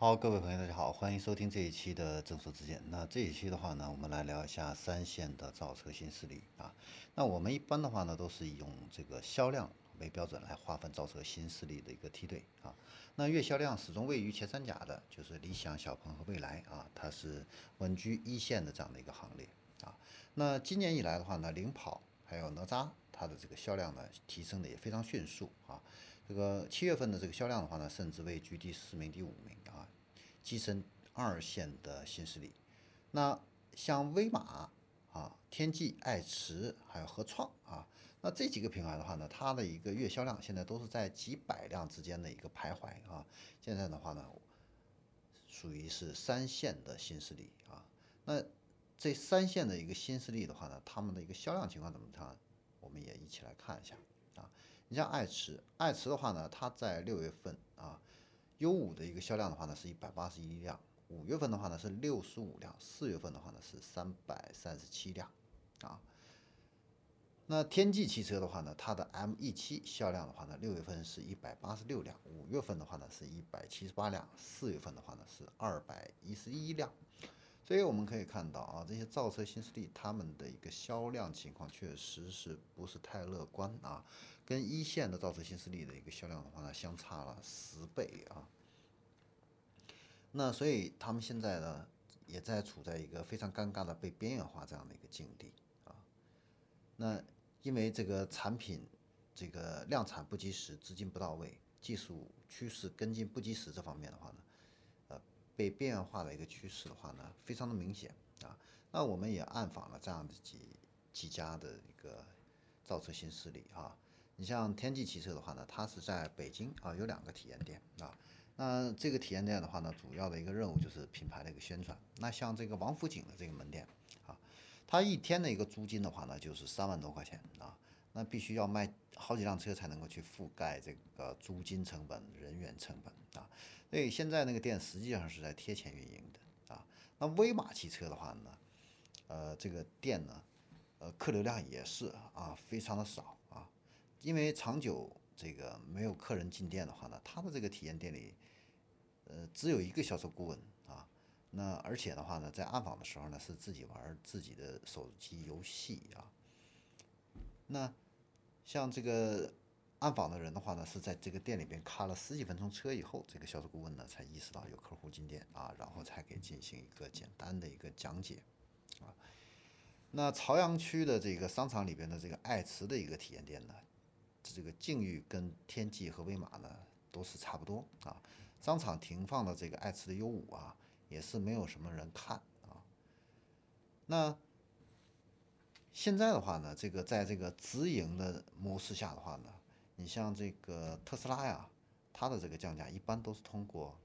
好，各位朋友，大家好，欢迎收听这一期的正说之见。那这一期的话呢，我们来聊一下三线的造车新势力啊。那我们一般的话呢，都是以用这个销量为标准来划分造车新势力的一个梯队啊。那月销量始终位于前三甲的，就是理想、小鹏和蔚来啊，它是稳居一线的这样的一个行列啊。那今年以来的话呢，领跑还有哪吒，它的这个销量呢提升的也非常迅速啊。这个七月份的这个销量的话呢，甚至位居第四名、第五名啊，跻身二线的新势力。那像威马啊、天际、爱驰还有合创啊，那这几个品牌的话呢，它的一个月销量现在都是在几百辆之间的一个徘徊啊。现在的话呢，属于是三线的新势力啊。那这三线的一个新势力的话呢，他们的一个销量情况怎么样？我们也一起来看一下啊。你像爱驰，爱驰的话呢，它在六月份啊，U 五的一个销量的话呢是一百八十一辆，五月份的话呢是六十五辆，四月份的话呢是三百三十七辆啊。那天际汽车的话呢，它的 M E 七销量的话呢，六月份是一百八十六辆，五月份的话呢是一百七十八辆，四月份的话呢是二百一十一辆。所以我们可以看到啊，这些造车新势力他们的一个销量情况确实是不是太乐观啊？跟一线的造车新势力的一个销量的话呢，相差了十倍啊。那所以他们现在呢，也在处在一个非常尴尬的被边缘化这样的一个境地啊。那因为这个产品这个量产不及时，资金不到位，技术趋势跟进不及时这方面的话呢，被边缘化的一个趋势的话呢，非常的明显啊。那我们也暗访了这样的几几家的一个造车新势力啊。你像天际汽车的话呢，它是在北京啊有两个体验店啊。那这个体验店的话呢，主要的一个任务就是品牌的一个宣传。那像这个王府井的这个门店啊，它一天的一个租金的话呢，就是三万多块钱啊。那必须要卖好几辆车才能够去覆盖这个租金成本、人员成本啊。所以现在那个店实际上是在贴钱运营的啊。那威马汽车的话呢，呃，这个店呢，呃，客流量也是啊，非常的少啊。因为长久这个没有客人进店的话呢，他的这个体验店里。呃，只有一个销售顾问啊，那而且的话呢，在暗访的时候呢，是自己玩自己的手机游戏啊。那像这个暗访的人的话呢，是在这个店里边开了十几分钟车以后，这个销售顾问呢才意识到有客户进店啊，然后才给进行一个简单的一个讲解啊。那朝阳区的这个商场里边的这个爱驰的一个体验店呢，这个境遇跟天际和威马呢都是差不多啊。商场停放的这个爱驰的 U 五啊，也是没有什么人看啊。那现在的话呢，这个在这个直营的模式下的话呢，你像这个特斯拉呀，它的这个降价一般都是通过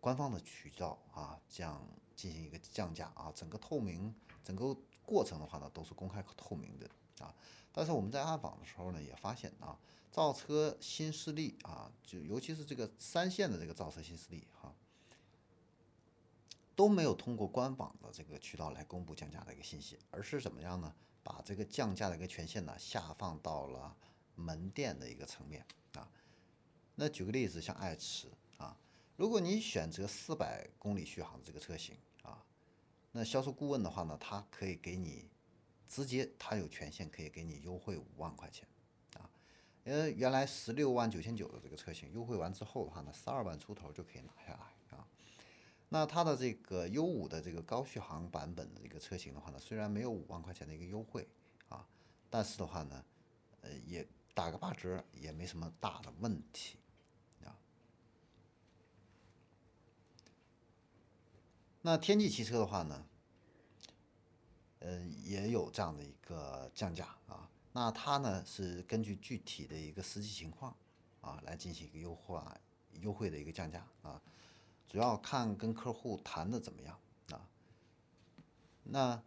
官方的渠道啊，这样进行一个降价啊，整个透明，整个过程的话呢，都是公开透明的啊。但是我们在暗访的时候呢，也发现啊。造车新势力啊，就尤其是这个三线的这个造车新势力哈，都没有通过官网的这个渠道来公布降价的一个信息，而是怎么样呢？把这个降价的一个权限呢下放到了门店的一个层面啊。那举个例子，像爱驰啊，如果你选择四百公里续航的这个车型啊，那销售顾问的话呢，他可以给你直接，他有权限可以给你优惠五万块钱。呃，原来十六万九千九的这个车型优惠完之后的话呢，十二万出头就可以拿下来。那它的这个 U 五的这个高续航版本的这个车型的话呢，虽然没有五万块钱的一个优惠啊，但是的话呢，呃，也打个八折也没什么大的问题啊。那天际汽车的话呢，呃，也有这样的一个降价啊。那它呢是根据具体的一个实际情况啊来进行一个优化优惠的一个降价啊，主要看跟客户谈的怎么样啊。那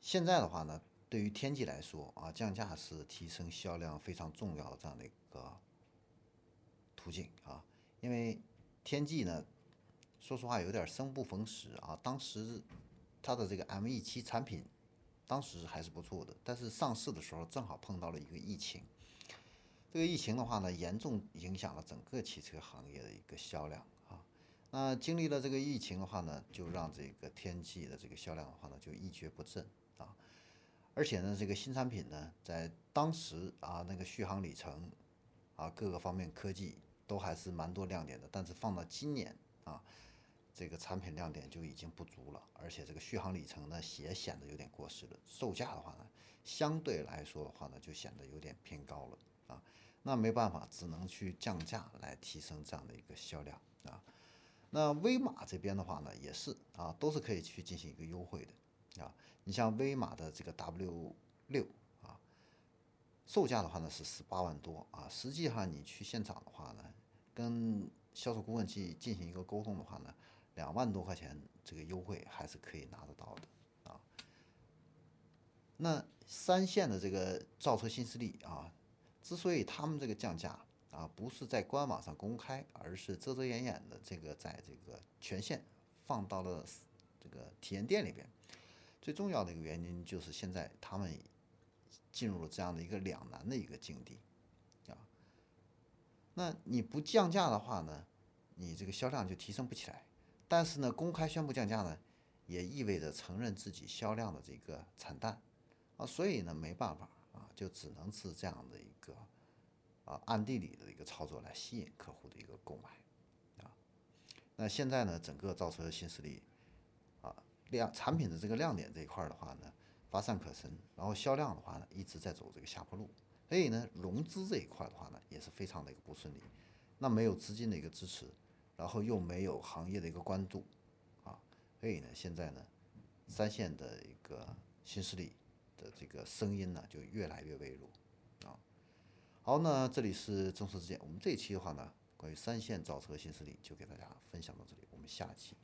现在的话呢，对于天际来说啊，降价是提升销量非常重要的这样的一个途径啊，因为天际呢，说实话有点生不逢时啊，当时它的这个 M E 七产品。当时还是不错的，但是上市的时候正好碰到了一个疫情，这个疫情的话呢，严重影响了整个汽车行业的一个销量。那经历了这个疫情的话呢，就让这个天际的这个销量的话呢，就一蹶不振啊。而且呢，这个新产品呢，在当时啊，那个续航里程啊，各个方面科技都还是蛮多亮点的。但是放到今年啊，这个产品亮点就已经不足了，而且这个续航里程呢，也显得有点过时了。售价的话呢，相对来说的话呢，就显得有点偏高了啊。那没办法，只能去降价来提升这样的一个销量啊。那威马这边的话呢，也是啊，都是可以去进行一个优惠的啊。你像威马的这个 W 六啊，售价的话呢是十八万多啊，实际上你去现场的话呢，跟销售顾问去进行一个沟通的话呢，两万多块钱这个优惠还是可以拿得到的啊。那三线的这个造车新势力啊。之所以他们这个降价啊，不是在官网上公开，而是遮遮掩掩的，这个在这个权限放到了这个体验店里边。最重要的一个原因就是现在他们进入了这样的一个两难的一个境地啊。那你不降价的话呢，你这个销量就提升不起来。但是呢，公开宣布降价呢，也意味着承认自己销量的这个惨淡啊，所以呢，没办法。啊，就只能是这样的一个啊暗地里的一个操作来吸引客户的一个购买啊。那现在呢，整个造车新势力啊亮产品的这个亮点这一块的话呢，乏善可陈，然后销量的话呢一直在走这个下坡路，所以呢融资这一块的话呢也是非常的一个不顺利。那没有资金的一个支持，然后又没有行业的一个关注啊，所以呢现在呢三线的一个新势力。的这个声音呢，就越来越微弱啊。好，那这里是正说之见，我们这一期的话呢，关于三线造车新势力就给大家分享到这里，我们下期。